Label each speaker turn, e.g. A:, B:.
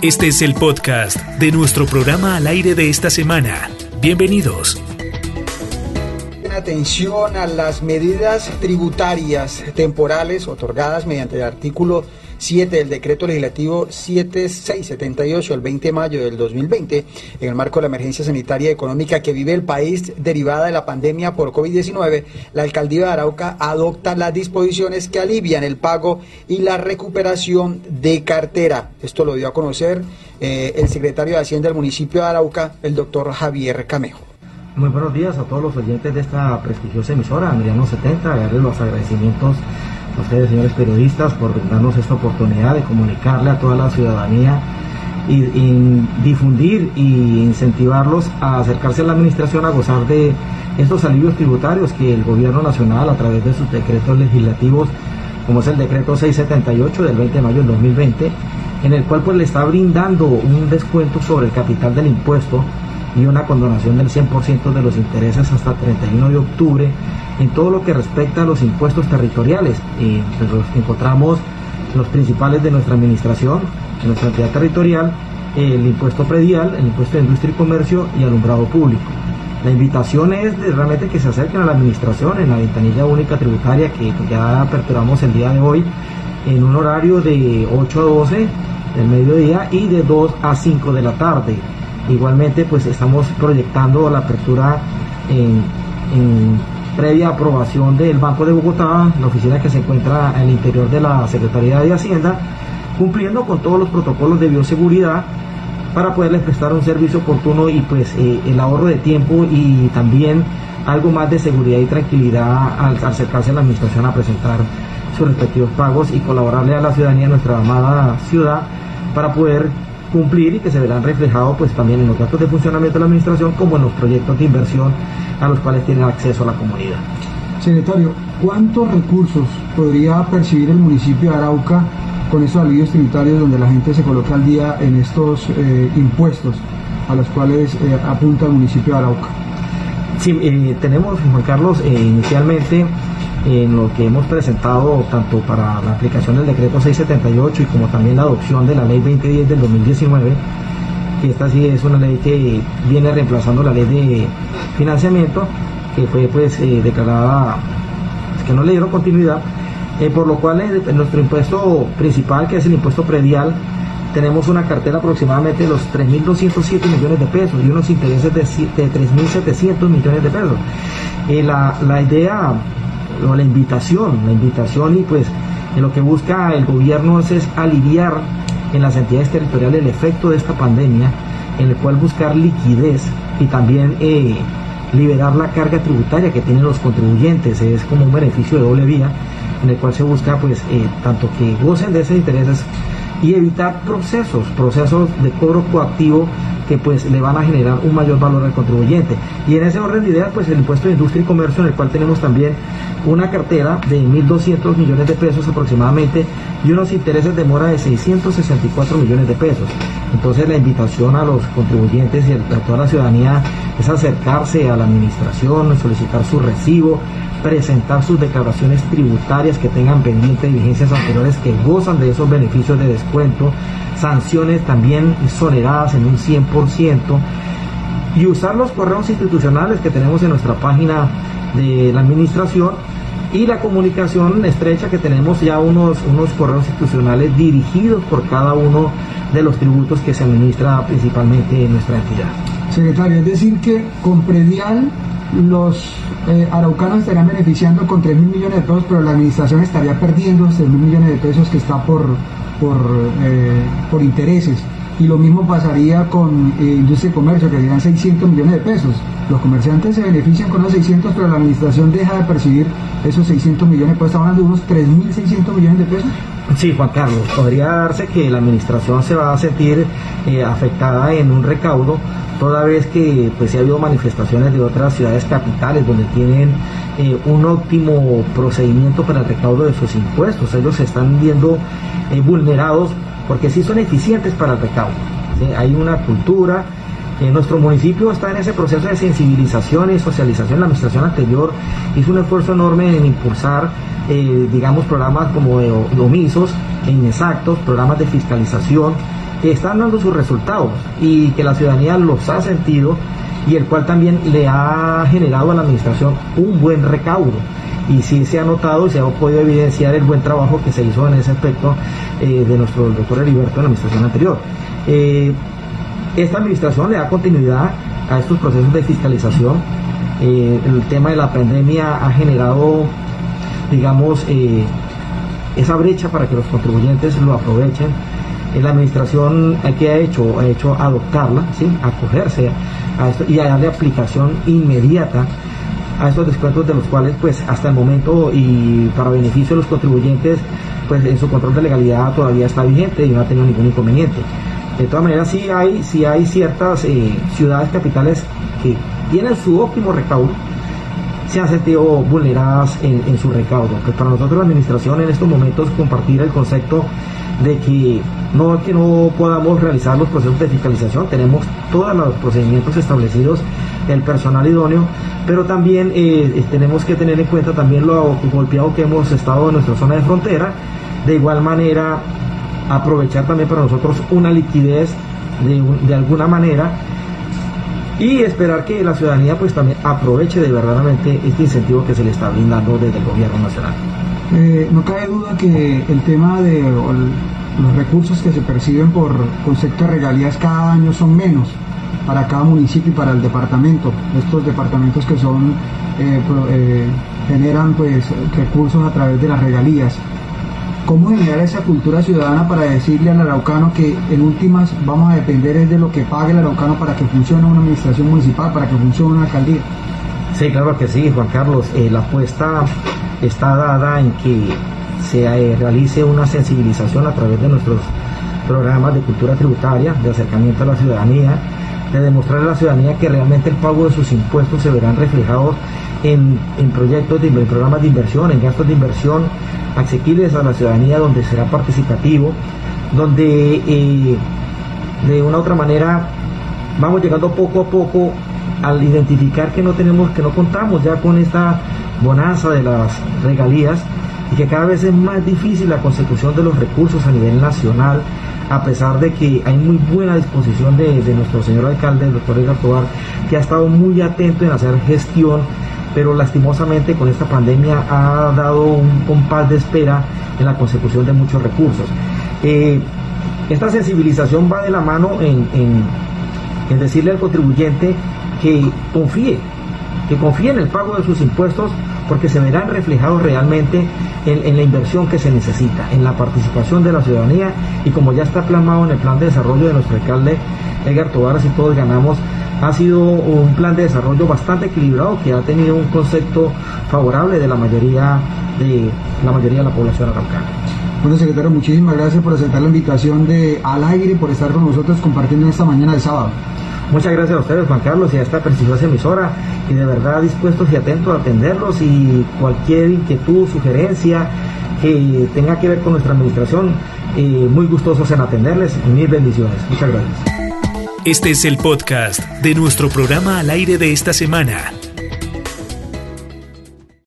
A: Este es el podcast de nuestro programa al aire de esta semana. Bienvenidos.
B: Atención a las medidas tributarias temporales otorgadas mediante el artículo 7 del decreto legislativo 7678 el 20 de mayo del 2020 en el marco de la emergencia sanitaria y económica que vive el país derivada de la pandemia por COVID-19, la alcaldía de Arauca adopta las disposiciones que alivian el pago y la recuperación de cartera. Esto lo dio a conocer eh, el secretario de Hacienda del municipio de Arauca, el doctor Javier Camejo.
C: Muy buenos días a todos los oyentes de esta prestigiosa emisora, Adriano 70, darles los agradecimientos ustedes, señores periodistas, por darnos esta oportunidad de comunicarle a toda la ciudadanía y, difundir y incentivarlos a acercarse a la administración a gozar de estos alivios tributarios que el gobierno nacional a través de sus decretos legislativos como es el decreto 678 del 20 de mayo del 2020 en el cual pues le está brindando un descuento sobre el capital del impuesto y una condonación del 100% de los intereses hasta 31 de octubre en todo lo que respecta a los impuestos territoriales, eh, pues, los encontramos los principales de nuestra administración, de nuestra entidad territorial, el impuesto predial, el impuesto de industria y comercio y alumbrado público. La invitación es realmente que se acerquen a la administración en la ventanilla única tributaria que ya aperturamos el día de hoy en un horario de 8 a 12 del mediodía y de 2 a 5 de la tarde. Igualmente pues estamos proyectando la apertura en, en previa aprobación del Banco de Bogotá, la oficina que se encuentra en el interior de la Secretaría de Hacienda, cumpliendo con todos los protocolos de bioseguridad para poderles prestar un servicio oportuno y pues eh, el ahorro de tiempo y también algo más de seguridad y tranquilidad al acercarse a la administración a presentar sus respectivos pagos y colaborarle a la ciudadanía de nuestra amada ciudad para poder cumplir y que se verán reflejados pues también en los datos de funcionamiento de la administración como en los proyectos de inversión a los cuales tienen acceso a la comunidad.
B: Secretario, ¿cuántos recursos podría percibir el municipio de Arauca con esos alivios tributarios donde la gente se coloca al día en estos eh, impuestos a los cuales eh, apunta el municipio de Arauca?
C: Sí, eh, tenemos, Juan Carlos, inicialmente en lo que hemos presentado tanto para la aplicación del decreto 678 y como también la adopción de la ley 2010 del 2019, que esta sí es una ley que viene reemplazando la ley de financiamiento, que fue pues eh, declarada, pues, que no le dieron continuidad, eh, por lo cual en nuestro impuesto principal, que es el impuesto predial, tenemos una cartera aproximadamente de los 3.207 millones de pesos y unos intereses de, 3.700 millones de pesos. Eh, la, la idea o la invitación, la invitación y pues en lo que busca el gobierno es, aliviar en las entidades territoriales el efecto de esta pandemia, en el cual buscar liquidez y también eh, liberar la carga tributaria que tienen los contribuyentes, es como un beneficio de doble vía, en el cual se busca pues eh, tanto que gocen de esos intereses y evitar procesos, procesos de cobro coactivo que pues le van a generar un mayor valor al contribuyente. Y en ese orden de ideas, pues el impuesto de industria y comercio, en el cual tenemos también una cartera de 1.200 millones de pesos aproximadamente y unos intereses de mora de 664 millones de pesos. Entonces la invitación a los contribuyentes y a toda la ciudadanía es acercarse a la administración, solicitar su recibo, presentar sus declaraciones tributarias que tengan pendiente de vigencias anteriores que gozan de esos beneficios de descuento, sanciones también exoneradas en un 100% y usar los correos institucionales que tenemos en nuestra página de la administración y la comunicación estrecha que tenemos ya unos, unos correos institucionales dirigidos por cada uno de los tributos que se administra principalmente en nuestra entidad.
B: Secretario, es decir que con predial los eh, araucanos estarían beneficiando con 3 mil millones de pesos, pero la administración estaría perdiendo 6 mil millones de pesos que está por, por, eh, por intereses. Y lo mismo pasaría con eh, industria y comercio, que serían 600 millones de pesos. Los comerciantes se benefician con los 600, pero la administración deja de percibir esos 600 millones, pues estamos hablando de unos 3.600 millones de pesos.
C: Sí, Juan Carlos, podría darse que la administración se va a sentir afectada en un recaudo toda vez que pues ha habido manifestaciones de otras ciudades capitales donde tienen eh, un óptimo procedimiento para el recaudo de sus impuestos. Ellos se están viendo eh, vulnerados porque sí son eficientes para el recaudo. Hay una cultura. en nuestro municipio está en ese proceso de sensibilización y socialización. La administración anterior hizo un esfuerzo enorme en impulsar, eh, digamos, programas como de omisos e inexactos, programas de fiscalización que están dando sus resultados y que la ciudadanía los ha sentido y el cual también le ha generado a la administración un buen recaudo. Y sí se ha notado y se ha podido evidenciar el buen trabajo que se hizo en ese aspecto eh, de nuestro doctor Heriberto en la administración anterior. Eh, esta administración le da continuidad a estos procesos de fiscalización. Eh, el tema de la pandemia ha generado, digamos, esa brecha para que los contribuyentes lo aprovechen la administración que ha hecho, ha hecho adoptarla, ¿sí? acogerse a esto y a darle aplicación inmediata a estos descuentos de los cuales pues hasta el momento y para beneficio de los contribuyentes pues en su control de legalidad todavía está vigente y no ha tenido ningún inconveniente. De todas maneras sí hay, sí hay ciertas eh, ciudades capitales que tienen su óptimo recaudo, se han sentido vulneradas en, en su recaudo. Pues para nosotros la administración en estos momentos compartir el concepto de que no que no podamos realizar los procesos de fiscalización, tenemos todos los procedimientos establecidos, el personal idóneo, pero también eh, eh, tenemos que tener en cuenta también lo golpeado que hemos estado en nuestra zona de frontera, de igual manera aprovechar también para nosotros una liquidez de, de alguna manera y esperar que la ciudadanía pues también aproveche de verdaderamente este incentivo que se le está brindando desde el gobierno nacional.
B: Eh, no cabe duda que el tema de los recursos que se perciben por concepto de regalías cada año son menos para cada municipio y para el departamento. Estos departamentos que son eh, eh, generan pues recursos a través de las regalías. ¿Cómo generar esa cultura ciudadana para decirle al araucano que en últimas vamos a depender de lo que pague el araucano para que funcione una administración municipal, para que funcione una alcaldía?
C: Sí, claro que sí, Juan Carlos. la apuesta está dada en que se eh, realice una sensibilización a través de nuestros programas de cultura tributaria, de acercamiento a la ciudadanía, de demostrar a la ciudadanía que realmente el pago de sus impuestos se verán reflejados en, proyectos, de, en programas de inversión, en gastos de inversión asequibles a la ciudadanía, donde será participativo, donde eh, de una u otra manera vamos llegando poco a poco al identificar que no tenemos, que no contamos ya con esta bonanza de las regalías y que cada vez es más difícil la consecución de los recursos a nivel nacional, a pesar de que hay muy buena disposición de, nuestro señor alcalde, el doctor Edgar Tobar, que ha estado muy atento en hacer gestión, pero lastimosamente con esta pandemia ha dado un compás de espera en la consecución de muchos recursos. Eh, esta sensibilización va de la mano en, en decirle al contribuyente que confíe, que confíe en el pago de sus impuestos porque se verán reflejados realmente en, la inversión que se necesita, en la participación de la ciudadanía y como ya está plasmado en el plan de desarrollo de nuestro alcalde Edgar Tobar, si todos ganamos, ha sido un plan de desarrollo bastante equilibrado que ha tenido un concepto favorable de la mayoría de la mayoría de la población araucana.
B: Bueno, secretario, muchísimas gracias por aceptar la invitación de Al Aire, por estar con nosotros compartiendo esta mañana de sábado.
C: Muchas gracias a ustedes, Juan Carlos, y a esta prestigiosa emisora, y de verdad dispuestos y atentos a atenderlos y cualquier inquietud, sugerencia que tenga que ver con nuestra administración, eh, muy gustosos en atenderles y mil bendiciones. Muchas gracias.
A: Este es el podcast de nuestro programa al aire de esta semana